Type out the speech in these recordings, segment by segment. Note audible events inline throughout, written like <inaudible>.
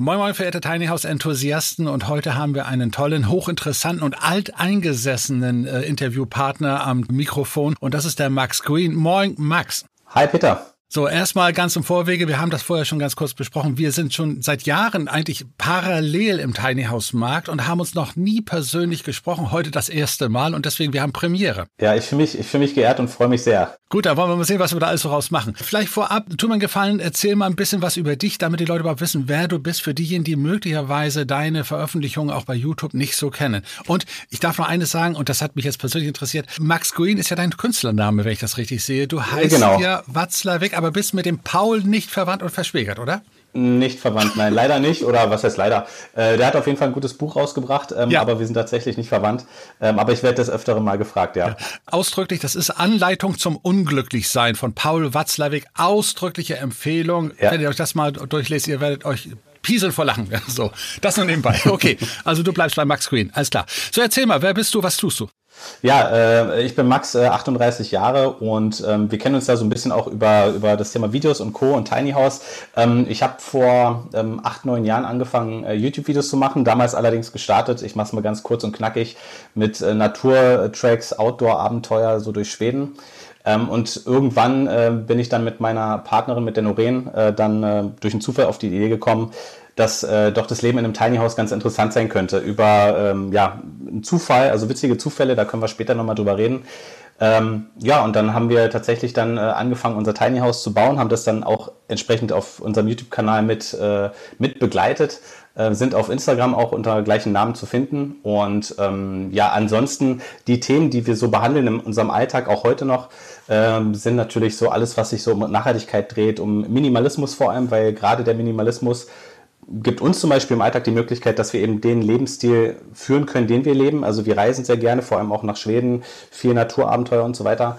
Moin Moin, verehrte Tiny House Enthusiasten. Und heute haben wir einen tollen, hochinteressanten und alteingesessenen äh, Interviewpartner am Mikrofon. Und das ist der Max Green. Moin, Max. Hi, Peter. So, erstmal ganz im Vorwege, wir haben das vorher schon ganz kurz besprochen. Wir sind schon seit Jahren eigentlich parallel im Tiny House Markt und haben uns noch nie persönlich gesprochen. Heute das erste Mal und deswegen, wir haben Premiere. Ja, ich fühle mich, ich fühle mich geehrt und freue mich sehr. Gut, da wollen wir mal sehen, was wir da alles so raus machen. Vielleicht vorab, tu mir einen Gefallen, erzähl mal ein bisschen was über dich, damit die Leute überhaupt wissen, wer du bist, für diejenigen, die möglicherweise deine Veröffentlichungen auch bei YouTube nicht so kennen. Und ich darf noch eines sagen, und das hat mich jetzt persönlich interessiert. Max Green ist ja dein Künstlername, wenn ich das richtig sehe. Du heißt genau. ja Watzlawick, aber bist mit dem Paul nicht verwandt und verschwägert, oder? Nicht verwandt, nein, leider nicht. Oder was heißt leider? Äh, der hat auf jeden Fall ein gutes Buch rausgebracht, ähm, ja. aber wir sind tatsächlich nicht verwandt. Ähm, aber ich werde das öftere mal gefragt, ja. ja. Ausdrücklich, das ist Anleitung zum Unglücklichsein von Paul Watzlawick. Ausdrückliche Empfehlung. Ja. Wenn ihr euch das mal durchlest, ihr werdet euch pieseln vor Lachen. <laughs> So, das nur nebenbei. Okay, also du bleibst bei Max Green, alles klar. So, erzähl mal, wer bist du, was tust du? Ja, äh, ich bin Max, äh, 38 Jahre und ähm, wir kennen uns da so ein bisschen auch über, über das Thema Videos und Co. und Tiny House. Ähm, ich habe vor ähm, acht, neun Jahren angefangen, äh, YouTube-Videos zu machen, damals allerdings gestartet, ich mache es mal ganz kurz und knackig, mit äh, Naturtracks, Outdoor-Abenteuer so durch Schweden. Ähm, und irgendwann äh, bin ich dann mit meiner Partnerin, mit der Noreen, äh, dann äh, durch einen Zufall auf die Idee gekommen, dass äh, doch das Leben in einem Tiny House ganz interessant sein könnte. Über ähm, ja, einen Zufall, also witzige Zufälle, da können wir später nochmal drüber reden. Ähm, ja, und dann haben wir tatsächlich dann äh, angefangen, unser Tiny House zu bauen, haben das dann auch entsprechend auf unserem YouTube-Kanal mit, äh, mit begleitet, äh, sind auf Instagram auch unter gleichen Namen zu finden. Und ähm, ja, ansonsten die Themen, die wir so behandeln in unserem Alltag, auch heute noch, ähm, sind natürlich so alles, was sich so um Nachhaltigkeit dreht, um Minimalismus vor allem, weil gerade der Minimalismus gibt uns zum Beispiel im Alltag die Möglichkeit, dass wir eben den Lebensstil führen können, den wir leben. Also wir reisen sehr gerne, vor allem auch nach Schweden, viel Naturabenteuer und so weiter.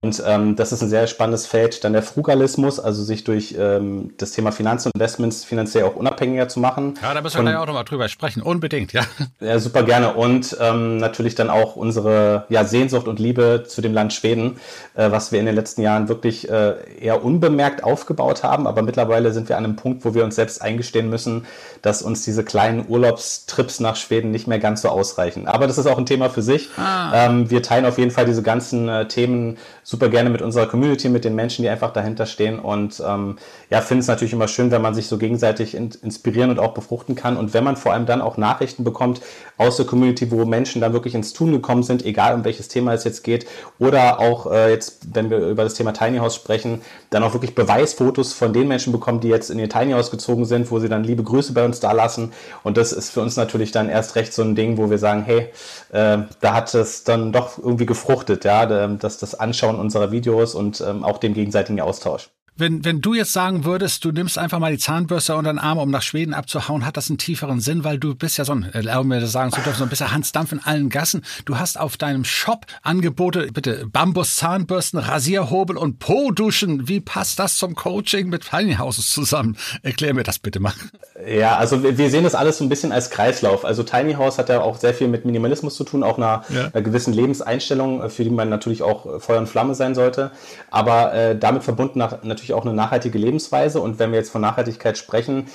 Und ähm, das ist ein sehr spannendes Feld. Dann der Frugalismus, also sich durch ähm, das Thema Finanzen und Investments finanziell auch unabhängiger zu machen. Ja, da müssen wir gleich auch nochmal drüber sprechen. Unbedingt, ja. Ja, super gerne. Und ähm, natürlich dann auch unsere ja, Sehnsucht und Liebe zu dem Land Schweden, äh, was wir in den letzten Jahren wirklich äh, eher unbemerkt aufgebaut haben. Aber mittlerweile sind wir an einem Punkt, wo wir uns selbst eingestehen müssen, dass uns diese kleinen Urlaubstrips nach Schweden nicht mehr ganz so ausreichen. Aber das ist auch ein Thema für sich. Ah. Ähm, wir teilen auf jeden Fall diese ganzen äh, Themen super gerne mit unserer Community, mit den Menschen, die einfach dahinter stehen. Und ähm, ja, finde es natürlich immer schön, wenn man sich so gegenseitig in, inspirieren und auch befruchten kann. Und wenn man vor allem dann auch Nachrichten bekommt aus der Community, wo Menschen dann wirklich ins Tun gekommen sind, egal um welches Thema es jetzt geht. Oder auch äh, jetzt, wenn wir über das Thema Tiny House sprechen, dann auch wirklich Beweisfotos von den Menschen bekommen, die jetzt in ihr Tiny House gezogen sind, wo sie dann liebe Grüße bei uns da lassen. Und das ist für uns natürlich dann erst recht so ein Ding, wo wir sagen, hey, äh, da hat es dann doch irgendwie gefruchtet, ja, dass das Anschauen Anschauen unserer Videos und ähm, auch dem gegenseitigen Austausch. Wenn, wenn du jetzt sagen würdest, du nimmst einfach mal die Zahnbürste unter den Arm, um nach Schweden abzuhauen, hat das einen tieferen Sinn, weil du bist ja so ein, erlauben mir das sagen zu dürfen, so ein bisschen Hans Dampf in allen Gassen. Du hast auf deinem Shop Angebote, bitte Bambus Zahnbürsten, Rasierhobel und Po-Duschen. Wie passt das zum Coaching mit Tiny Houses zusammen? Erklär mir das bitte mal. Ja, also wir sehen das alles so ein bisschen als Kreislauf. Also Tiny House hat ja auch sehr viel mit Minimalismus zu tun, auch einer, ja. einer gewissen Lebenseinstellung, für die man natürlich auch Feuer und Flamme sein sollte. Aber äh, damit verbunden nach, natürlich natürlich auch eine nachhaltige Lebensweise. Und wenn wir jetzt von Nachhaltigkeit sprechen,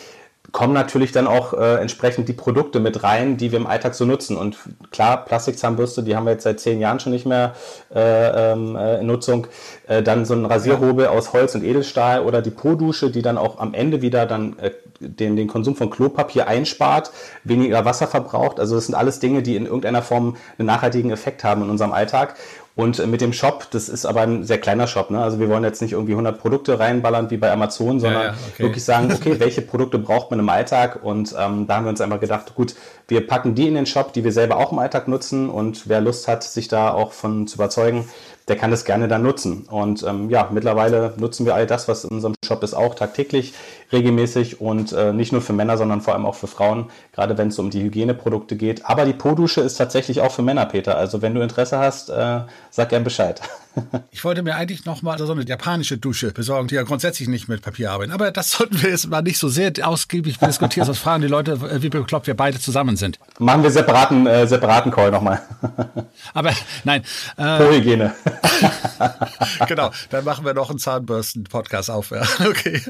kommen natürlich dann auch äh, entsprechend die Produkte mit rein, die wir im Alltag so nutzen. Und klar, Plastikzahnbürste, die haben wir jetzt seit zehn Jahren schon nicht mehr äh, ähm, äh, in Nutzung. Äh, dann so ein Rasierhobel aus Holz und Edelstahl oder die Po-Dusche, die dann auch am Ende wieder dann äh, den, den Konsum von Klopapier einspart, weniger Wasser verbraucht. Also das sind alles Dinge, die in irgendeiner Form einen nachhaltigen Effekt haben in unserem Alltag. Und mit dem Shop, das ist aber ein sehr kleiner Shop. Ne? Also wir wollen jetzt nicht irgendwie 100 Produkte reinballern wie bei Amazon, sondern ja, ja, okay. wirklich sagen, okay, welche Produkte braucht man im Alltag? Und ähm, da haben wir uns einfach gedacht, gut, wir packen die in den Shop, die wir selber auch im Alltag nutzen. Und wer Lust hat, sich da auch von zu überzeugen, der kann das gerne dann nutzen. Und ähm, ja, mittlerweile nutzen wir all das, was in unserem Shop ist, auch tagtäglich, regelmäßig und äh, nicht nur für Männer, sondern vor allem auch für Frauen, gerade wenn es um die Hygieneprodukte geht. Aber die Po-Dusche ist tatsächlich auch für Männer, Peter. Also wenn du Interesse hast, äh, sag gern Bescheid. <laughs> Ich wollte mir eigentlich noch mal so eine japanische Dusche besorgen, die ja grundsätzlich nicht mit Papier arbeiten. Aber das <laughs> sollten wir jetzt mal nicht so sehr ausgiebig diskutieren, sonst fragen die Leute, wie bekloppt wir beide zusammen sind. Machen wir separaten, äh, separaten Call nochmal. Aber nein. Äh, Pro-Hygiene. <laughs> <laughs> genau, dann machen wir noch einen Zahnbürsten-Podcast auf. Ja. <laughs> Okay.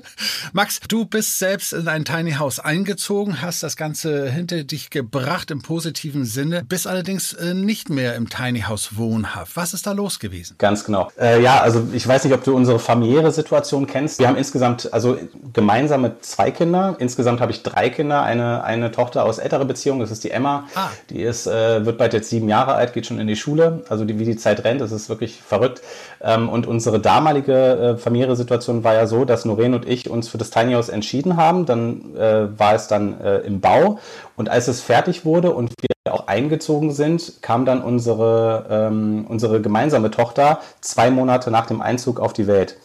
Max, du bist selbst in ein Tiny House eingezogen, hast das Ganze hinter dich gebracht im positiven Sinne, bist allerdings äh, nicht mehr im Tiny House wohnhaft. Was ist da los gewesen? Ganz genau. Äh, ja, also ich weiß nicht, ob du unsere familiäre Situation kennst. Wir haben insgesamt, also gemeinsame zwei Kinder. Insgesamt habe ich drei Kinder, eine, eine Tochter aus älterer Beziehung, das ist die Emma. Ah. Die ist, äh, wird bald jetzt sieben Jahre alt, geht schon in die Schule. Also die, wie die Zeit rennt, das ist wirklich verrückt. Ähm, und unsere damalige äh, familiäre Situation war ja so, dass Noreen und ich uns für das Tiny House entschieden haben. Dann äh, war es dann äh, im Bau. Und als es fertig wurde und wir auch eingezogen sind, kam dann unsere, ähm, unsere gemeinsame Tochter zwei Monate nach dem Einzug auf die Welt.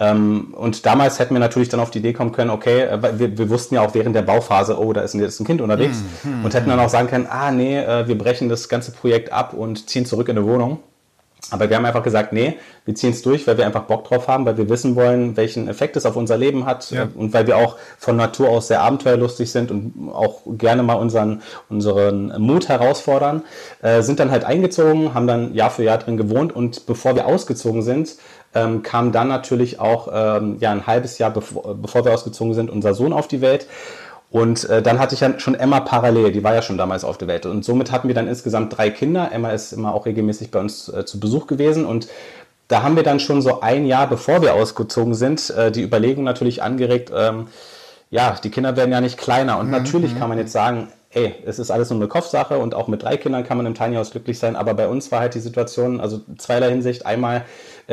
Ähm, und damals hätten wir natürlich dann auf die Idee kommen können, okay, äh, wir, wir wussten ja auch während der Bauphase, oh, da ist jetzt ein Kind unterwegs. Hm, hm, und hätten dann auch sagen können, ah, nee, äh, wir brechen das ganze Projekt ab und ziehen zurück in eine Wohnung. Aber wir haben einfach gesagt, nee, wir ziehen es durch, weil wir einfach Bock drauf haben, weil wir wissen wollen, welchen Effekt es auf unser Leben hat ja. und weil wir auch von Natur aus sehr abenteuerlustig sind und auch gerne mal unseren, unseren Mut herausfordern, äh, sind dann halt eingezogen, haben dann Jahr für Jahr drin gewohnt und bevor wir ausgezogen sind, ähm, kam dann natürlich auch ähm, ja, ein halbes Jahr bevor, bevor wir ausgezogen sind, unser Sohn auf die Welt. Und äh, dann hatte ich ja schon Emma parallel, die war ja schon damals auf der Welt. Und somit hatten wir dann insgesamt drei Kinder. Emma ist immer auch regelmäßig bei uns äh, zu Besuch gewesen. Und da haben wir dann schon so ein Jahr, bevor wir ausgezogen sind, äh, die Überlegung natürlich angeregt, ähm, ja, die Kinder werden ja nicht kleiner. Und mhm. natürlich kann man jetzt sagen, ey, es ist alles nur eine Kopfsache und auch mit drei Kindern kann man im Tiny House glücklich sein. Aber bei uns war halt die Situation, also zweierlei Hinsicht. Einmal,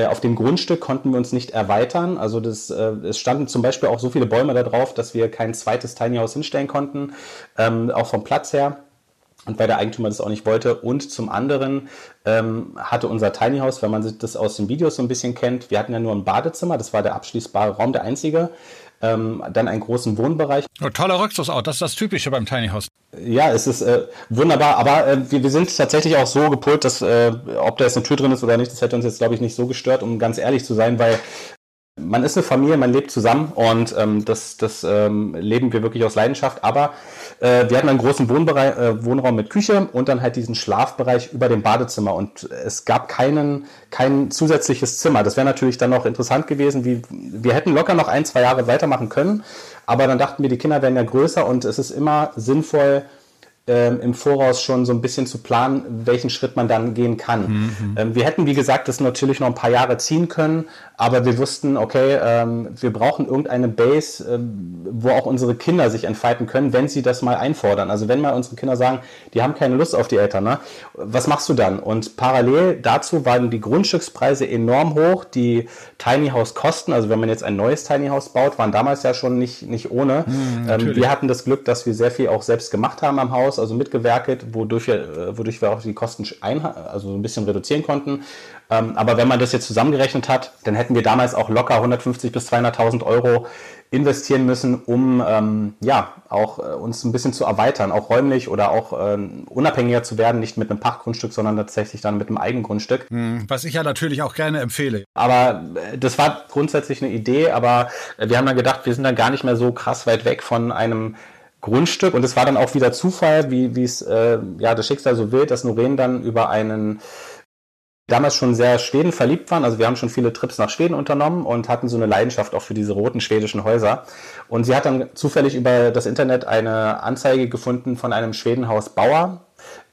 auf dem Grundstück konnten wir uns nicht erweitern. Also das, äh, es standen zum Beispiel auch so viele Bäume da drauf, dass wir kein zweites Tiny House hinstellen konnten, ähm, auch vom Platz her. Und weil der Eigentümer das auch nicht wollte. Und zum anderen ähm, hatte unser Tiny House, wenn man sich das aus den Videos so ein bisschen kennt, wir hatten ja nur ein Badezimmer, das war der abschließbare Raum, der einzige. Ähm, dann einen großen Wohnbereich. Oh, toller Rückzugsort, das ist das Typische beim Tiny House. Ja, es ist äh, wunderbar, aber äh, wir, wir sind tatsächlich auch so gepolt, dass äh, ob da jetzt eine Tür drin ist oder nicht, das hätte uns jetzt, glaube ich, nicht so gestört, um ganz ehrlich zu sein, weil man ist eine Familie, man lebt zusammen und ähm, das, das ähm, leben wir wirklich aus Leidenschaft, aber äh, wir hatten einen großen Wohnbereich, äh, Wohnraum mit Küche und dann halt diesen Schlafbereich über dem Badezimmer. Und es gab keinen, kein zusätzliches Zimmer. Das wäre natürlich dann noch interessant gewesen. Wie, wir hätten locker noch ein, zwei Jahre weitermachen können. Aber dann dachten wir, die Kinder werden ja größer und es ist immer sinnvoll, ähm, im Voraus schon so ein bisschen zu planen, welchen Schritt man dann gehen kann. Mhm. Ähm, wir hätten, wie gesagt, das natürlich noch ein paar Jahre ziehen können, aber wir wussten, okay, ähm, wir brauchen irgendeine Base, ähm, wo auch unsere Kinder sich entfalten können, wenn sie das mal einfordern. Also wenn mal unsere Kinder sagen, die haben keine Lust auf die Eltern, ne? was machst du dann? Und parallel dazu waren die Grundstückspreise enorm hoch, die Tiny House Kosten, also wenn man jetzt ein neues Tiny House baut, waren damals ja schon nicht, nicht ohne. Mhm, wir hatten das Glück, dass wir sehr viel auch selbst gemacht haben am Haus Haus, also mitgewerkelt, wodurch wir, äh, wodurch wir auch die Kosten ein, also ein bisschen reduzieren konnten. Ähm, aber wenn man das jetzt zusammengerechnet hat, dann hätten wir damals auch locker 150 bis 200.000 Euro investieren müssen, um ähm, ja auch äh, uns ein bisschen zu erweitern, auch räumlich oder auch äh, unabhängiger zu werden, nicht mit einem Pachtgrundstück, sondern tatsächlich dann mit einem Eigengrundstück. Hm, was ich ja natürlich auch gerne empfehle. Aber äh, das war grundsätzlich eine Idee, aber wir haben dann gedacht, wir sind dann gar nicht mehr so krass weit weg von einem Grundstück. Und es war dann auch wieder Zufall, wie es äh, ja das Schicksal so will, dass Noreen dann über einen damals schon sehr Schweden verliebt waren. Also wir haben schon viele Trips nach Schweden unternommen und hatten so eine Leidenschaft auch für diese roten schwedischen Häuser. Und sie hat dann zufällig über das Internet eine Anzeige gefunden von einem Schwedenhaus Bauer,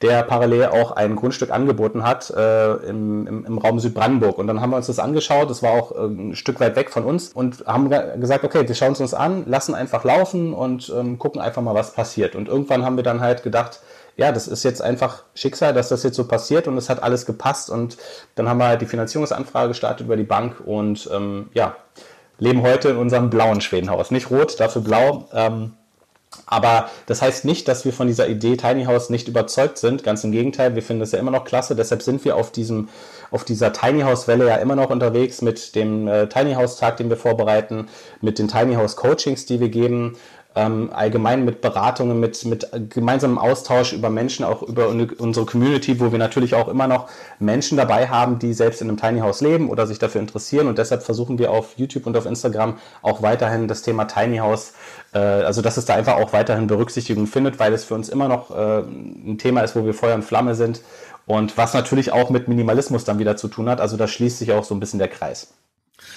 der parallel auch ein Grundstück angeboten hat äh, im, im, im, Raum Südbrandenburg. Und dann haben wir uns das angeschaut, das war auch äh, ein Stück weit weg von uns und haben gesagt, okay, wir schauen es uns an, lassen einfach laufen und ähm, gucken einfach mal, was passiert. Und irgendwann haben wir dann halt gedacht, ja, das ist jetzt einfach Schicksal, dass das jetzt so passiert und es hat alles gepasst. Und dann haben wir halt die Finanzierungsanfrage gestartet über die Bank und ähm, ja, leben heute in unserem blauen Schwedenhaus. Nicht rot, dafür blau. Ähm, Aber das heißt nicht, dass wir von dieser Idee Tiny House nicht überzeugt sind. Ganz im Gegenteil, wir finden es ja immer noch klasse. Deshalb sind wir auf diesem, auf dieser Tiny House Welle ja immer noch unterwegs mit dem äh, Tiny House Tag, den wir vorbereiten, mit den Tiny House Coachings, die wir geben, ähm, allgemein mit Beratungen, mit, mit gemeinsamem Austausch über Menschen, auch über unsere Community, wo wir natürlich auch immer noch Menschen dabei haben, die selbst in einem Tiny House leben oder sich dafür interessieren. Und deshalb versuchen wir auf YouTube und auf Instagram auch weiterhin das Thema Tiny House, äh, also dass es da einfach auch weiterhin Berücksichtigung findet, weil es für uns immer noch äh, ein Thema ist, wo wir Feuer und Flamme sind. Und was natürlich auch mit Minimalismus dann wieder zu tun hat. Also da schließt sich auch so ein bisschen der Kreis.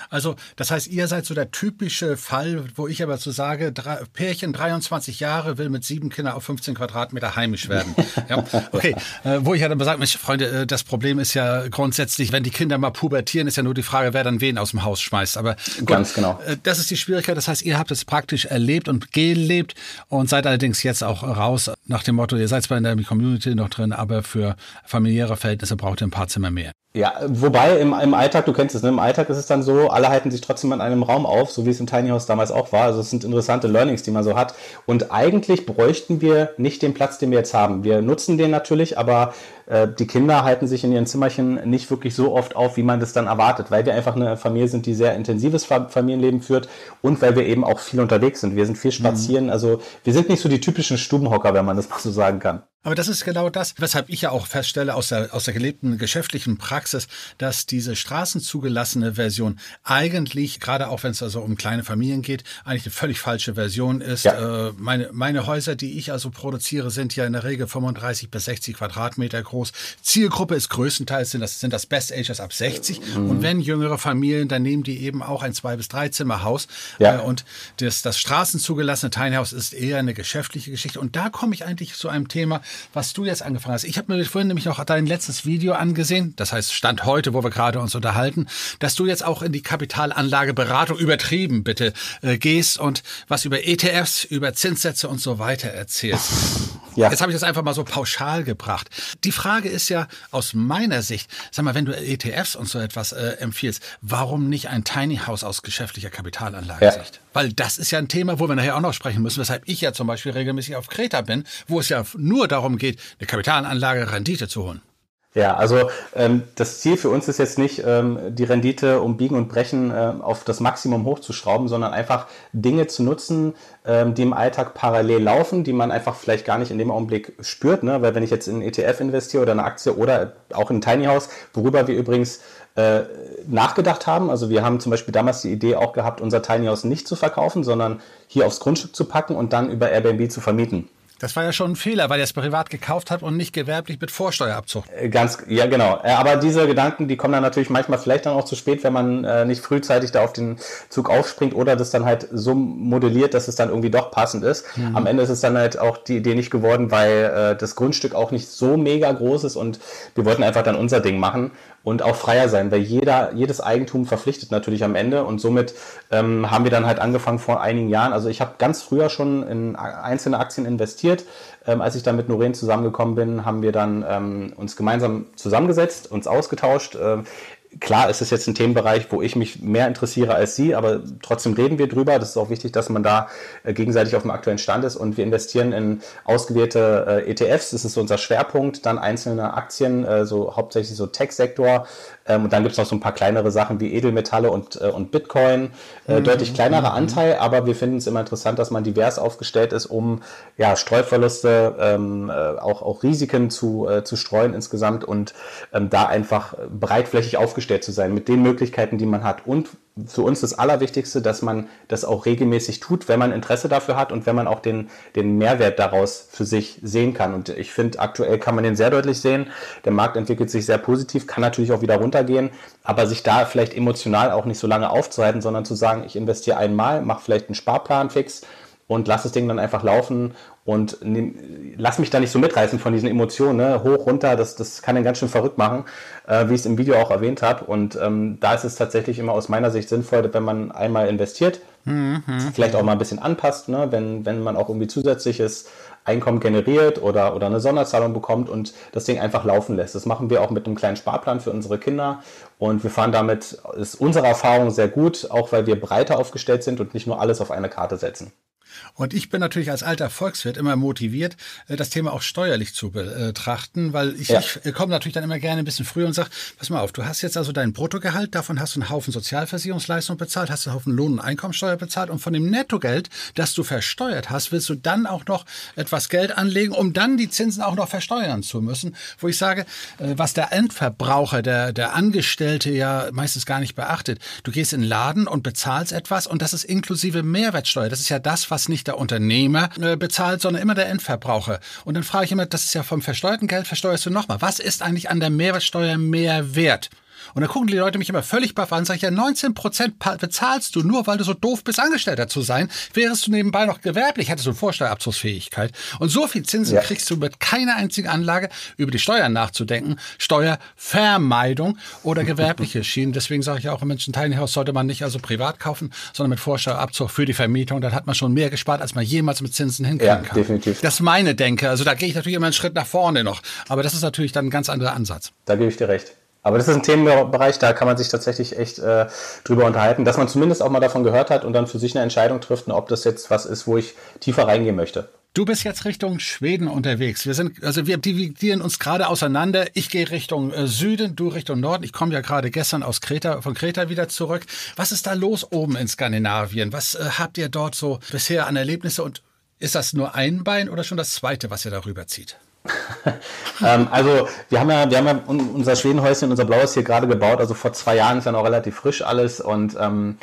Also, das heißt, ihr seid so der typische Fall, wo ich aber so sage, drei, Pärchen 23 Jahre will mit sieben Kindern auf 15 Quadratmeter heimisch werden. <laughs> ja, okay, äh, wo ich ja dann sage, Freunde, äh, das Problem ist ja grundsätzlich, wenn die Kinder mal pubertieren, ist ja nur die Frage, wer dann wen aus dem Haus schmeißt. Aber gut, ganz genau. Äh, das ist die Schwierigkeit. Das heißt, ihr habt es praktisch erlebt und gelebt und seid allerdings jetzt auch raus nach dem Motto, ihr seid zwar in der Community noch drin, aber für familiäre Verhältnisse braucht ihr ein paar Zimmer mehr. Ja, wobei im, im Alltag, du kennst es, ne? im Alltag ist es dann so, alle halten sich trotzdem in einem Raum auf, so wie es im Tiny House damals auch war. Also es sind interessante Learnings, die man so hat. Und eigentlich bräuchten wir nicht den Platz, den wir jetzt haben. Wir nutzen den natürlich, aber äh, die Kinder halten sich in ihren Zimmerchen nicht wirklich so oft auf, wie man das dann erwartet, weil wir einfach eine Familie sind, die sehr intensives Familienleben führt und weil wir eben auch viel unterwegs sind. Wir sind viel spazieren. Mhm. Also wir sind nicht so die typischen Stubenhocker, wenn man das mal so sagen kann. Aber das ist genau das, weshalb ich ja auch feststelle aus der, aus der gelebten geschäftlichen Praxis, dass diese straßenzugelassene Version eigentlich, gerade auch wenn es also um kleine Familien geht, eigentlich eine völlig falsche Version ist. Ja. Äh, meine, meine Häuser, die ich also produziere, sind ja in der Regel 35 bis 60 Quadratmeter groß. Zielgruppe ist größtenteils, sind das, sind das Best Agers ab 60. Mhm. Und wenn jüngere Familien, dann nehmen die eben auch ein Zwei- bis Drei-Zimmer-Haus. Ja. Äh, und das, das straßenzugelassene Tiny House ist eher eine geschäftliche Geschichte. Und da komme ich eigentlich zu einem Thema, was du jetzt angefangen hast. Ich habe mir vorhin nämlich noch dein letztes Video angesehen, das heißt Stand heute, wo wir gerade uns unterhalten, dass du jetzt auch in die Kapitalanlageberatung übertrieben bitte äh, gehst und was über ETFs, über Zinssätze und so weiter erzählst. Ja. Jetzt habe ich das einfach mal so pauschal gebracht. Die Frage ist ja aus meiner Sicht, sag mal, wenn du ETFs und so etwas äh, empfiehlst, warum nicht ein Tiny House aus geschäftlicher Kapitalanlagesicht? Ja. Weil das ist ja ein Thema, wo wir nachher auch noch sprechen müssen, weshalb ich ja zum Beispiel regelmäßig auf Kreta bin, wo es ja nur darum geht, eine Kapitalanlage Rendite zu holen. Ja, also ähm, das Ziel für uns ist jetzt nicht, ähm, die Rendite um Biegen und Brechen äh, auf das Maximum hochzuschrauben, sondern einfach Dinge zu nutzen, ähm, die im Alltag parallel laufen, die man einfach vielleicht gar nicht in dem Augenblick spürt. Ne? Weil wenn ich jetzt in einen ETF investiere oder eine Aktie oder auch in ein Tiny House, worüber wir übrigens äh, nachgedacht haben. Also wir haben zum Beispiel damals die Idee auch gehabt, unser Tiny House nicht zu verkaufen, sondern hier aufs Grundstück zu packen und dann über Airbnb zu vermieten. Das war ja schon ein Fehler, weil er es privat gekauft hat und nicht gewerblich mit Vorsteuerabzug. Äh, ganz, ja genau. Äh, aber diese Gedanken, die kommen dann natürlich manchmal vielleicht dann auch zu spät, wenn man äh, nicht frühzeitig da auf den Zug aufspringt oder das dann halt so modelliert, dass es dann irgendwie doch passend ist. Mhm. Am Ende ist es dann halt auch die Idee nicht geworden, weil das Grundstück auch nicht so mega groß ist und wir wollten einfach dann unser Ding machen und auch freier sein, weil jeder, jedes Eigentum verpflichtet natürlich am Ende und somit ähm, haben wir dann halt angefangen vor einigen Jahren. Also ich habe ganz früher schon in einzelne Aktien investiert. Ähm, als ich dann mit Noreen zusammengekommen bin, haben wir dann ähm, uns gemeinsam zusammengesetzt, uns ausgetauscht. Ähm, Klar ist es jetzt ein Themenbereich, wo ich mich mehr interessiere als Sie, aber trotzdem reden wir drüber. Das ist auch wichtig, dass man da äh, gegenseitig auf dem aktuellen Stand ist. Und wir investieren in ausgewählte äh, ETFs. Das ist so unser Schwerpunkt. Dann einzelne Aktien, äh, so hauptsächlich so Tech-Sektor. Ähm, und dann gibt es noch so ein paar kleinere Sachen wie Edelmetalle und, und Bitcoin. Mhm. Deutlich kleinerer mhm. Anteil, aber wir finden es immer interessant, dass man divers aufgestellt ist, um ja, Streuverluste, ähm, auch, auch Risiken zu, zu streuen insgesamt und ähm, da einfach breitflächig aufgestellt aufgestellt zu sein mit den Möglichkeiten, die man hat. Und für uns das Allerwichtigste, dass man das auch regelmäßig tut, wenn man Interesse dafür hat und wenn man auch den, den Mehrwert daraus für sich sehen kann. Und ich finde, aktuell kann man den sehr deutlich sehen. Der Markt entwickelt sich sehr positiv, kann natürlich auch wieder runtergehen, aber sich da vielleicht emotional auch nicht so lange aufzuhalten, sondern zu sagen, ich investiere einmal, mache vielleicht einen Sparplan fix und lass das Ding dann einfach laufen und nehm, lass mich da nicht so mitreißen von diesen Emotionen, ne? hoch, runter, das, das kann den ganz schön verrückt machen, äh, wie ich es im Video auch erwähnt habe. Und ähm, da ist es tatsächlich immer aus meiner Sicht sinnvoll, wenn man einmal investiert, mhm. vielleicht auch mal ein bisschen anpasst, ne? wenn, wenn man auch irgendwie zusätzliches Einkommen generiert oder, oder eine Sonderzahlung bekommt und das Ding einfach laufen lässt. Das machen wir auch mit einem kleinen Sparplan für unsere Kinder und wir fahren damit, ist unsere Erfahrung sehr gut, auch weil wir breiter aufgestellt sind und nicht nur alles auf eine Karte setzen. Und ich bin natürlich als alter Volkswirt immer motiviert, äh, das Thema auch steuerlich zu betrachten, weil ich, ja. ich komme natürlich dann immer gerne ein bisschen früher und sage, pass mal auf, du hast jetzt also dein Bruttogehalt, davon hast du einen Haufen Sozialversicherungsleistung bezahlt, hast einen Haufen Lohn- und Einkommensteuer bezahlt und von dem Nettogeld, das du versteuert hast, willst du dann auch noch etwas Geld anlegen, um dann die Zinsen auch noch versteuern zu müssen, wo ich sage, äh, was der Endverbraucher, der, der Angestellte ja meistens gar nicht beachtet. Du gehst in den Laden und bezahlst etwas und das ist inklusive Mehrwertsteuer. Das ist ja das, was nicht der Unternehmer äh, bezahlt, sondern immer der Endverbraucher. Und dann frage ich immer, das ist ja vom versteuerten Geld, versteuerst du nochmal. Was ist eigentlich an der Mehrwertsteuer mehr wert? Und dann gucken die Leute mich immer völlig baff an, sag ich, ja, 19 Prozent bezahlst du nur, weil du so doof bist, Angestellter zu sein. Wärst du nebenbei noch gewerblich, hättest du Vorsteuerabzugsfähigkeit. Und so viel Zinsen ja. kriegst du mit keiner einzigen Anlage, über die Steuern nachzudenken, Steuervermeidung oder gewerbliche <laughs> Schienen. Deswegen sage ich auch, im Menschen Tiny House sollte man nicht also privat kaufen, sondern mit Vorsteuerabzug für die Vermietung. Dann hat man schon mehr gespart, als man jemals mit Zinsen hinkriegen ja, kann. Definitiv. Das ist meine Denke. Also da gehe ich natürlich immer einen Schritt nach vorne noch. Aber das ist natürlich dann ein ganz anderer Ansatz. Da gebe ich dir recht. Aber das ist ein Themenbereich, da kann man sich tatsächlich echt äh, drüber unterhalten, dass man zumindest auch mal davon gehört hat und dann für sich eine Entscheidung trifft, ob das jetzt was ist, wo ich tiefer reingehen möchte. Du bist jetzt Richtung Schweden unterwegs. Wir sind, also wir dividieren uns gerade auseinander. Ich gehe Richtung äh, Süden, du Richtung Norden. Ich komme ja gerade gestern aus Kreta, von Kreta wieder zurück. Was ist da los oben in Skandinavien? Was äh, habt ihr dort so bisher an Erlebnisse und ist das nur ein Bein oder schon das zweite, was ihr darüber zieht? <laughs> ähm, also wir haben ja, wir haben ja unser Schwedenhäuschen, unser blaues hier gerade gebaut. Also vor zwei Jahren ist ja noch relativ frisch alles und ähm,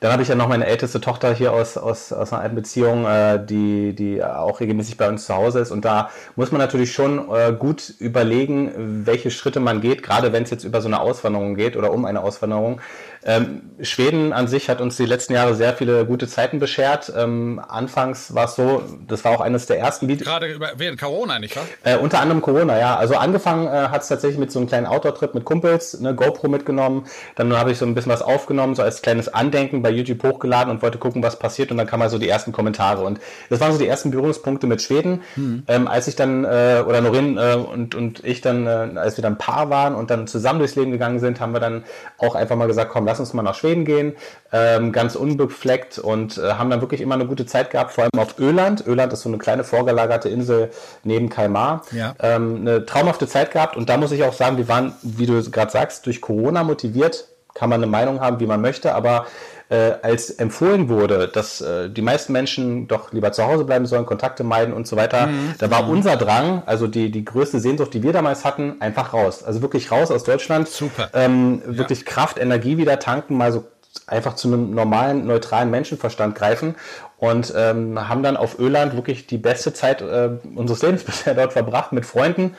dann habe ich ja noch meine älteste Tochter hier aus, aus, aus einer alten Beziehung, äh, die, die auch regelmäßig bei uns zu Hause ist. Und da muss man natürlich schon äh, gut überlegen, welche Schritte man geht, gerade wenn es jetzt über so eine Auswanderung geht oder um eine Auswanderung. Ähm, Schweden an sich hat uns die letzten Jahre sehr viele gute Zeiten beschert. Ähm, anfangs war es so, das war auch eines der ersten Videos. Gerade über, während Corona, nicht wahr? Äh, unter anderem Corona, ja. Also angefangen äh, hat es tatsächlich mit so einem kleinen Outdoor-Trip mit Kumpels, eine GoPro mitgenommen. Dann habe ich so ein bisschen was aufgenommen, so als kleines Andenken bei YouTube hochgeladen und wollte gucken, was passiert. Und dann kamen mal so die ersten Kommentare. Und das waren so die ersten Berührungspunkte mit Schweden. Hm. Ähm, als ich dann, äh, oder Norin äh, und, und ich dann, äh, als wir dann Paar waren und dann zusammen durchs Leben gegangen sind, haben wir dann auch einfach mal gesagt, komm, lass uns mal nach Schweden gehen, ähm, ganz unbefleckt und äh, haben dann wirklich immer eine gute Zeit gehabt, vor allem auf Öland. Öland ist so eine kleine vorgelagerte Insel neben Kalmar. Ja. Ähm, eine traumhafte Zeit gehabt und da muss ich auch sagen, wir waren, wie du gerade sagst, durch Corona motiviert, kann man eine Meinung haben, wie man möchte, aber äh, als empfohlen wurde, dass äh, die meisten Menschen doch lieber zu Hause bleiben sollen, Kontakte meiden und so weiter, mhm. da war mhm. unser Drang, also die, die größte Sehnsucht, die wir damals hatten, einfach raus. Also wirklich raus aus Deutschland. Super. Ähm, ja. Wirklich Kraft, Energie wieder tanken, mal so einfach zu einem normalen, neutralen Menschenverstand greifen und ähm, haben dann auf Öland wirklich die beste Zeit äh, unseres Lebens <laughs> bisher dort verbracht mit Freunden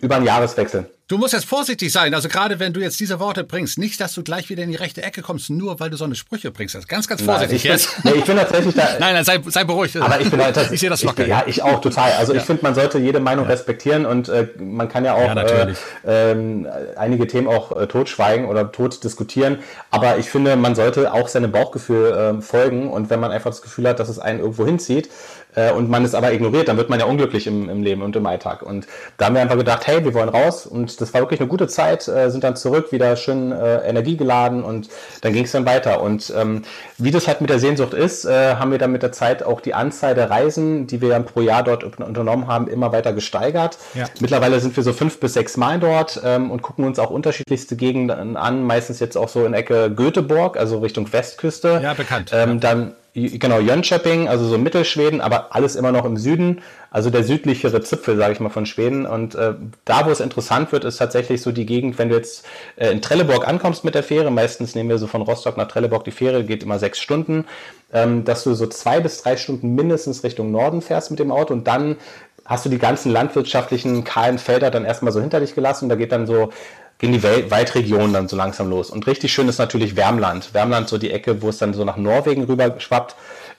über einen Jahreswechsel. Du musst jetzt vorsichtig sein. Also gerade wenn du jetzt diese Worte bringst, nicht, dass du gleich wieder in die rechte Ecke kommst, nur weil du so eine Sprüche bringst. Also ganz, ganz vorsichtig nein, jetzt. Bin, nee, ich bin tatsächlich da. nein, nein, sei, sei beruhigt. Aber ich bin halt, ich sehe das locker. Ich, ja, ich auch total. Also ja. ich finde, man sollte jede Meinung ja. respektieren und äh, man kann ja auch ja, äh, äh, einige Themen auch äh, totschweigen oder tot diskutieren. Aber ich finde, man sollte auch seinem Bauchgefühl äh, folgen und wenn man einfach das Gefühl hat, dass es einen irgendwo hinzieht, äh, und man es aber ignoriert, dann wird man ja unglücklich im, im Leben und im Alltag. Und da haben wir einfach gedacht, hey, wir wollen raus und das war wirklich eine gute Zeit, äh, sind dann zurück, wieder schön äh, Energie geladen und dann ging es dann weiter. Und ähm, wie das halt mit der Sehnsucht ist, äh, haben wir dann mit der Zeit auch die Anzahl der Reisen, die wir pro Jahr dort unternommen haben, immer weiter gesteigert. Ja. Mittlerweile sind wir so fünf bis sechs Mal dort ähm, und gucken uns auch unterschiedlichste Gegenden an, meistens jetzt auch so in Ecke Göteborg, also Richtung Westküste. Ja, bekannt. Ähm. Dann genau, Jönköping, also so Mittelschweden, aber alles immer noch im Süden, also der südlichere Zipfel, sage ich mal, von Schweden. Und äh, da, wo es interessant wird, ist tatsächlich so die Gegend, wenn du jetzt äh, in Trelleborg ankommst mit der Fähre, meistens nehmen wir so von Rostock nach Trelleborg die Fähre, geht immer sechs Stunden, ähm, dass du so zwei bis drei Stunden mindestens Richtung Norden fährst mit dem Auto und dann hast du die ganzen landwirtschaftlichen kahlen Felder dann erstmal so hinter dich gelassen. Da geht dann so gehen die Waldregionen dann so langsam los. Und richtig schön ist natürlich Wärmland. Wärmland, so die Ecke, wo es dann so nach Norwegen rüber schwappt.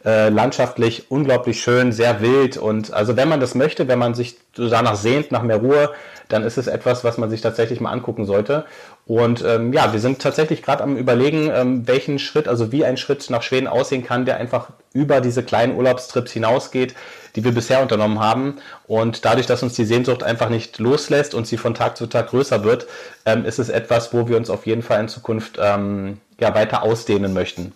Äh, landschaftlich unglaublich schön, sehr wild. Und also wenn man das möchte, wenn man sich danach sehnt, nach mehr Ruhe, dann ist es etwas, was man sich tatsächlich mal angucken sollte. Und ähm, ja, wir sind tatsächlich gerade am überlegen, ähm, welchen Schritt, also wie ein Schritt nach Schweden aussehen kann, der einfach über diese kleinen Urlaubstrips hinausgeht, die wir bisher unternommen haben. Und dadurch, dass uns die Sehnsucht einfach nicht loslässt und sie von Tag zu Tag größer wird, ähm, ist es etwas, wo wir uns auf jeden Fall in Zukunft ähm, ja, weiter ausdehnen möchten.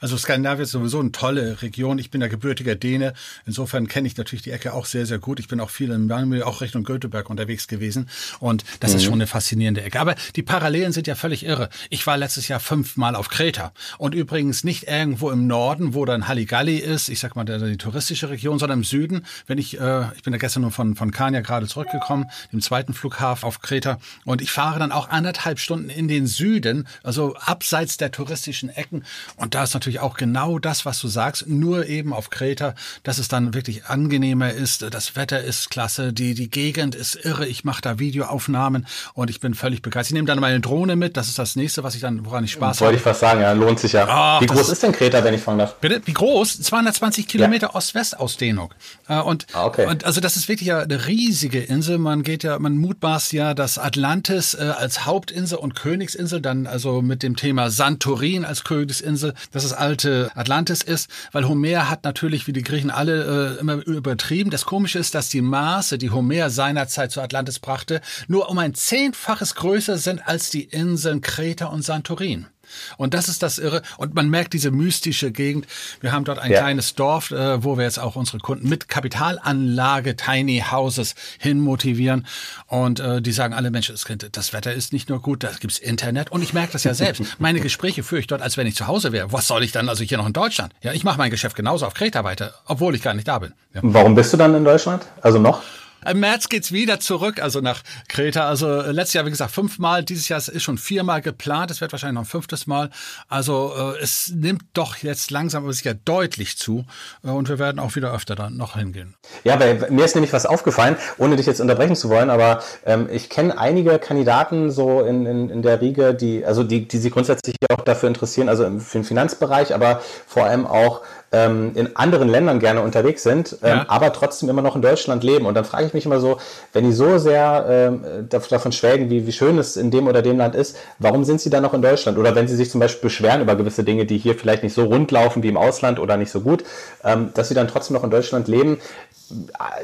Also Skandinavien ist sowieso eine tolle Region. Ich bin der gebürtiger Däne. Insofern kenne ich natürlich die Ecke auch sehr, sehr gut. Ich bin auch viel in Malmö, auch Richtung Göteborg unterwegs gewesen. Und das mhm. ist schon eine faszinierende Ecke. Aber die Parallelen sind ja völlig irre. Ich war letztes Jahr fünfmal auf Kreta. Und übrigens nicht irgendwo im Norden, wo dann Halligalli ist, ich sag mal die, die touristische Region, sondern im Süden. Wenn ich, äh, ich bin ja gestern nur von, von Kania gerade zurückgekommen, dem zweiten Flughafen auf Kreta. Und ich fahre dann auch anderthalb Stunden in den Süden, also abseits der touristischen Ecken. Und da ist natürlich auch genau das, was du sagst, nur eben auf Kreta, dass es dann wirklich angenehmer ist. Das Wetter ist klasse, die, die Gegend ist irre. Ich mache da Videoaufnahmen und ich bin völlig begeistert. Ich nehme dann meine Drohne mit. Das ist das nächste, was ich dann, woran ich Spaß habe. Wollte ich fast sagen, ja, lohnt sich ja. Ach, Wie groß ist denn Kreta, wenn ich fragen darf? Bitte? Wie groß? 220 Kilometer ja. Ost-West-Ausdehnung. Äh, und, ah, okay. und also das ist wirklich ja eine riesige Insel. Man geht ja, man mutmaßt ja, dass Atlantis äh, als Hauptinsel und Königsinsel, dann also mit dem Thema Santorin als Königsinsel, das ist alte Atlantis ist, weil Homer hat natürlich, wie die Griechen alle, äh, immer übertrieben. Das Komische ist, dass die Maße, die Homer seinerzeit zu Atlantis brachte, nur um ein Zehnfaches größer sind als die Inseln Kreta und Santorin. Und das ist das Irre. Und man merkt diese mystische Gegend. Wir haben dort ein ja. kleines Dorf, äh, wo wir jetzt auch unsere Kunden mit Kapitalanlage Tiny Houses hin motivieren. Und äh, die sagen alle Menschen, das Wetter ist nicht nur gut, da gibt's Internet. Und ich merke das ja selbst. <laughs> Meine Gespräche führe ich dort, als wenn ich zu Hause wäre. Was soll ich dann also hier noch in Deutschland? Ja, ich mache mein Geschäft genauso auf Kreta weiter, obwohl ich gar nicht da bin. Ja. Warum bist du dann in Deutschland? Also noch? Im März geht's wieder zurück, also nach Kreta. Also äh, letztes Jahr, wie gesagt, fünfmal. Dieses Jahr ist schon viermal geplant. Es wird wahrscheinlich noch ein fünftes Mal. Also äh, es nimmt doch jetzt langsam aber sicher deutlich zu. Äh, und wir werden auch wieder öfter dann noch hingehen. Ja, weil mir ist nämlich was aufgefallen, ohne dich jetzt unterbrechen zu wollen, aber ähm, ich kenne einige Kandidaten so in, in, in der Riege, die, also die, die sich grundsätzlich auch dafür interessieren, also für den Finanzbereich, aber vor allem auch ähm, in anderen Ländern gerne unterwegs sind, ähm, ja. aber trotzdem immer noch in Deutschland leben. Und dann frage ich mich immer so, wenn die so sehr ähm, davon schwelgen, wie, wie schön es in dem oder dem Land ist, warum sind sie dann noch in Deutschland? Oder wenn sie sich zum Beispiel beschweren über gewisse Dinge, die hier vielleicht nicht so rund laufen wie im Ausland oder nicht so gut, ähm, dass sie dann trotzdem noch in Deutschland leben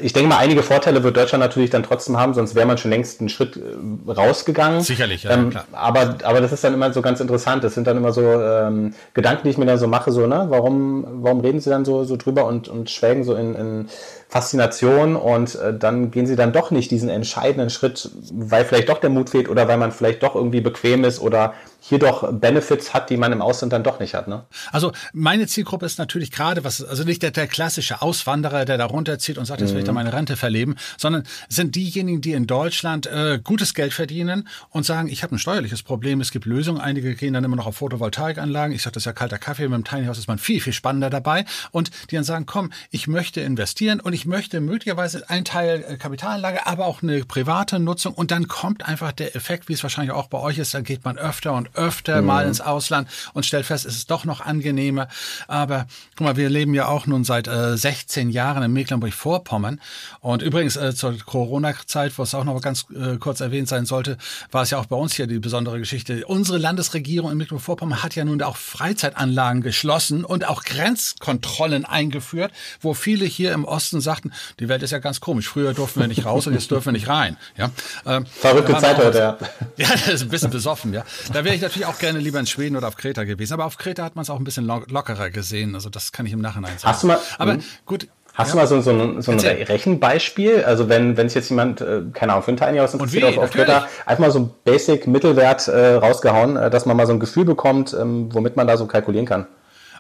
ich denke mal, einige Vorteile wird Deutschland natürlich dann trotzdem haben, sonst wäre man schon längst einen Schritt äh, rausgegangen. Sicherlich, ja, ähm, klar. Aber, aber das ist dann immer so ganz interessant. Das sind dann immer so ähm, Gedanken, die ich mir dann so mache, so, ne, warum, warum reden sie dann so, so drüber und, und schwelgen so in, in Faszination und äh, dann gehen sie dann doch nicht diesen entscheidenden Schritt, weil vielleicht doch der Mut fehlt oder weil man vielleicht doch irgendwie bequem ist oder hier doch Benefits hat, die man im Ausland dann doch nicht hat. Ne? Also meine Zielgruppe ist natürlich gerade was, also nicht der, der klassische Auswanderer, der da runterzieht und sagt, jetzt will ich da mhm. meine Rente verleben, sondern sind diejenigen, die in Deutschland äh, gutes Geld verdienen und sagen, ich habe ein steuerliches Problem, es gibt Lösungen. Einige gehen dann immer noch auf Photovoltaikanlagen. Ich sage, das ist ja kalter Kaffee, mit dem Tiny House ist man viel, viel spannender dabei. Und die dann sagen, komm, ich möchte investieren und ich möchte möglicherweise einen Teil äh, Kapitalanlage, aber auch eine private Nutzung. Und dann kommt einfach der Effekt, wie es wahrscheinlich auch bei euch ist, dann geht man öfter und öfter mhm. mal ins Ausland und stellt fest, es ist doch noch angenehmer. Aber guck mal, wir leben ja auch nun seit äh, 16 Jahren in Mecklenburg-Vorpommern. Und übrigens äh, zur Corona-Zeit, wo es auch noch ganz äh, kurz erwähnt sein sollte, war es ja auch bei uns hier die besondere Geschichte. Unsere Landesregierung in Mecklenburg-Vorpommern hat ja nun auch Freizeitanlagen geschlossen und auch Grenzkontrollen eingeführt, wo viele hier im Osten sagten, die Welt ist ja ganz komisch. Früher durften wir nicht raus und jetzt dürfen wir nicht rein. Ja, ähm, Verrückte Zeit heute, ja. <laughs> Ja, das ist ein bisschen besoffen, ja. Da wäre ich natürlich auch gerne lieber in Schweden oder auf Kreta gewesen. Aber auf Kreta hat man es auch ein bisschen lockerer gesehen. Also das kann ich im Nachhinein sagen. Hast du mal, aber gut. Hast ja. du mal so, so ein, so ein Rechenbeispiel? Also wenn, wenn sich jetzt jemand, äh, keine Ahnung, für ein Tiny House interessiert auf, auf Kreta, einfach mal so ein Basic-Mittelwert äh, rausgehauen, äh, dass man mal so ein Gefühl bekommt, ähm, womit man da so kalkulieren kann.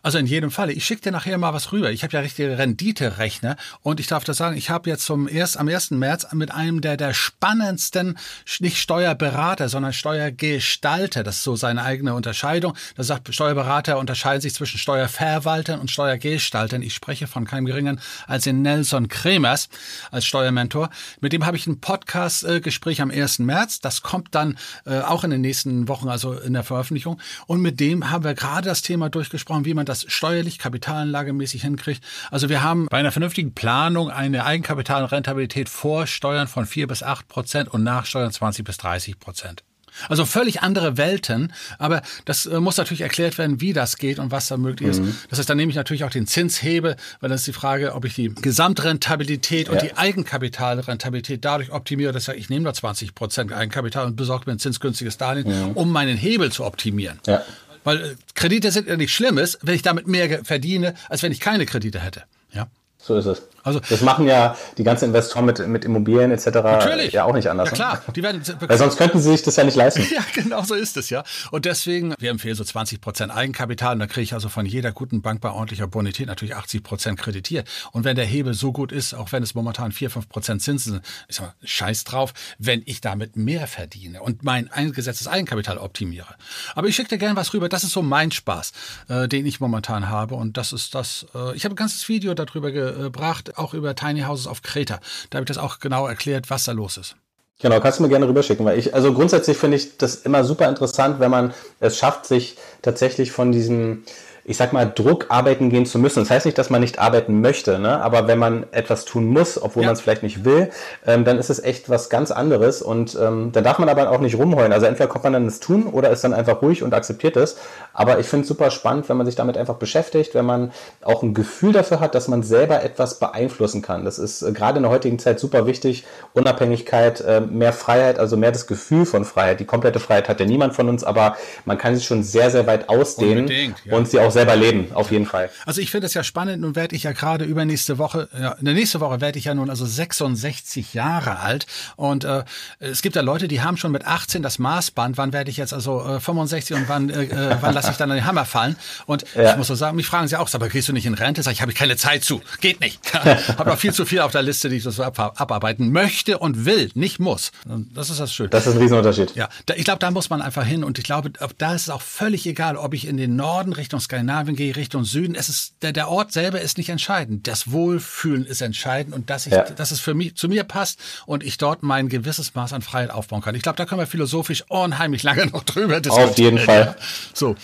Also in jedem Falle. Ich schicke dir nachher mal was rüber. Ich habe ja richtige Rendite-Rechner und ich darf das sagen, ich habe jetzt zum erst, am 1. März mit einem der, der spannendsten, nicht Steuerberater, sondern Steuergestalter, das ist so seine eigene Unterscheidung. Da sagt Steuerberater unterscheiden sich zwischen Steuerverwaltern und Steuergestaltern. Ich spreche von keinem geringeren als den Nelson Kremers als Steuermentor. Mit dem habe ich ein Podcast-Gespräch am 1. März. Das kommt dann äh, auch in den nächsten Wochen, also in der Veröffentlichung. Und mit dem haben wir gerade das Thema durchgesprochen, wie man das steuerlich, kapitalanlagemäßig hinkriegt. Also wir haben bei einer vernünftigen Planung eine Eigenkapitalrentabilität vor Steuern von vier bis acht Prozent und nach Steuern 20 bis 30 Prozent. Also völlig andere Welten, aber das äh, muss natürlich erklärt werden, wie das geht und was da möglich ist. Mhm. Das heißt, dann nehme ich natürlich auch den Zinshebel, weil das ist die Frage, ob ich die Gesamtrentabilität ja. und die Eigenkapitalrentabilität dadurch optimiere, dass ich nehme da 20 Prozent Eigenkapital und besorge mir ein zinsgünstiges Darlehen, mhm. um meinen Hebel zu optimieren. Ja. Weil äh, Kredite sind ja nicht Schlimmes, wenn ich damit mehr verdiene, als wenn ich keine Kredite hätte. Ja. So ist es. Also das machen ja die ganzen Investoren mit, mit Immobilien etc. Natürlich. ja auch nicht anders. Ja klar, die werden Weil sonst könnten sie sich das ja nicht leisten. <laughs> ja, genau so ist es ja. Und deswegen, wir empfehlen so 20 Prozent Eigenkapital und da kriege ich also von jeder guten Bank bei ordentlicher Bonität natürlich 80 Prozent kreditiert. Und wenn der Hebel so gut ist, auch wenn es momentan 4, 5 Prozent Zinsen sind, ist mal scheiß drauf, wenn ich damit mehr verdiene und mein eingesetztes Eigenkapital optimiere. Aber ich schicke dir gerne was rüber. Das ist so mein Spaß, äh, den ich momentan habe. Und das ist das, äh, ich habe ein ganzes Video darüber gebracht, auch über Tiny House Hauses auf Kreta. Da habe ich das auch genau erklärt, was da los ist. Genau, kannst du mir gerne rüberschicken, weil ich, also grundsätzlich finde ich das immer super interessant, wenn man es schafft, sich tatsächlich von diesem ich sag mal, Druck arbeiten gehen zu müssen. Das heißt nicht, dass man nicht arbeiten möchte, ne? aber wenn man etwas tun muss, obwohl ja. man es vielleicht nicht will, ähm, dann ist es echt was ganz anderes und ähm, da darf man aber auch nicht rumheulen. Also entweder kommt man dann ins Tun oder ist dann einfach ruhig und akzeptiert es. Aber ich finde es super spannend, wenn man sich damit einfach beschäftigt, wenn man auch ein Gefühl dafür hat, dass man selber etwas beeinflussen kann. Das ist äh, gerade in der heutigen Zeit super wichtig. Unabhängigkeit, äh, mehr Freiheit, also mehr das Gefühl von Freiheit. Die komplette Freiheit hat ja niemand von uns, aber man kann sich schon sehr, sehr weit ausdehnen ja. und sie auch selber leben, auf jeden Fall. Also ich finde es ja spannend, nun werde ich ja gerade übernächste Woche, ja, in der nächste Woche werde ich ja nun also 66 Jahre alt und äh, es gibt ja Leute, die haben schon mit 18 das Maßband, wann werde ich jetzt also äh, 65 und wann, äh, äh, wann lasse ich dann den Hammer fallen und ja. ich muss so sagen, mich fragen sie auch, aber gehst du nicht in Rente? Sag ich, habe ich keine Zeit zu, geht nicht. <laughs> habe noch viel zu viel auf der Liste, die ich so ab abarbeiten möchte und will, nicht muss. Das ist das Schöne. Das ist ein Riesenunterschied. Ja, da, ich glaube, da muss man einfach hin und ich glaube, da ist es auch völlig egal, ob ich in den Norden Richtung Skandinavien gehe, Richtung Süden. Es ist, der, der Ort selber ist nicht entscheidend. Das Wohlfühlen ist entscheidend und dass ich, ja. dass es für mich, zu mir passt und ich dort mein gewisses Maß an Freiheit aufbauen kann. Ich glaube, da können wir philosophisch unheimlich lange <laughs> noch drüber diskutieren. Auf jeden Fall. So.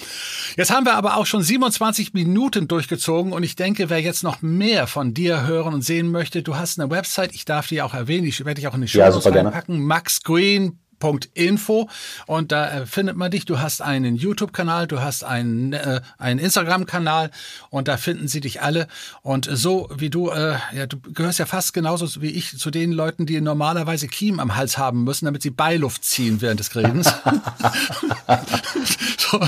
Jetzt haben wir aber auch schon 27 Minuten durchgezogen und ich denke, wer jetzt noch mehr von dir hören und sehen möchte, du hast eine Website, ich darf die auch erwähnen, ich werde dich auch in die Show ja, reinpacken, maxgreen Info und da äh, findet man dich. Du hast einen YouTube-Kanal, du hast einen, äh, einen Instagram-Kanal und da finden sie dich alle. Und so wie du, äh, ja, du gehörst ja fast genauso wie ich zu den Leuten, die normalerweise Kiem am Hals haben müssen, damit sie Beiluft ziehen während des Redens. <laughs> <laughs> so,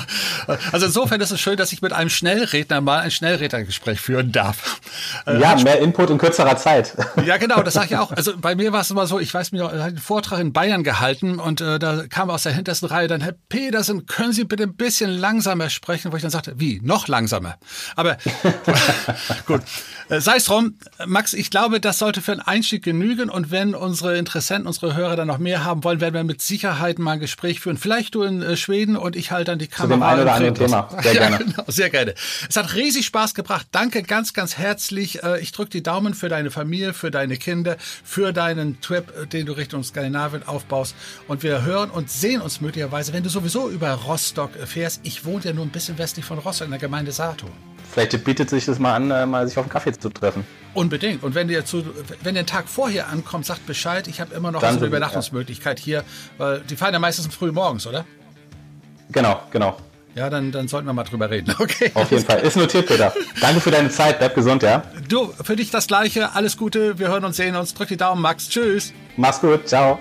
also insofern ist es schön, dass ich mit einem Schnellredner mal ein Schnellrednergespräch führen darf. Äh, ja, mehr Input in kürzerer Zeit. ja, genau, das sage ich auch. Also bei mir war es immer so, ich weiß mir, ich habe einen Vortrag in Bayern gehalten und äh, da kam aus der hintersten Reihe dann, Herr Petersen, können Sie bitte ein bisschen langsamer sprechen? Wo ich dann sagte, wie, noch langsamer? Aber <laughs> gut, äh, sei es drum. Max, ich glaube, das sollte für einen Einstieg genügen und wenn unsere Interessenten, unsere Hörer dann noch mehr haben wollen, werden wir mit Sicherheit mal ein Gespräch führen. Vielleicht du in äh, Schweden und ich halte dann die Kamera. Zu dem einen oder anderen Thema. Sehr <laughs> gerne. Ja, genau, sehr gerne. Es hat riesig Spaß gebracht. Danke ganz, ganz herzlich. Äh, ich drücke die Daumen für deine Familie, für deine Kinder, für deinen Trip, äh, den du Richtung Skandinavien aufbaust. Und wir hören und sehen uns möglicherweise, wenn du sowieso über Rostock fährst. Ich wohne ja nur ein bisschen westlich von Rostock in der Gemeinde Sato. Vielleicht bietet sich das mal an, äh, mal sich auf einen Kaffee zu treffen. Unbedingt. Und wenn ihr zu, wenn ihr einen Tag vorher ankommt, sagt Bescheid. Ich habe immer noch Dann so eine Übernachtungsmöglichkeit ja. hier, weil die fahren ja meistens früh morgens, oder? Genau, genau. Ja, dann, dann sollten wir mal drüber reden. <laughs> Okay. Auf jeden Fall. Ist notiert, Peter. Danke für deine Zeit. Bleib gesund, ja? Du, für dich das Gleiche. Alles Gute. Wir hören uns, sehen uns. Drück die Daumen, Max. Tschüss. Mach's gut. Ciao.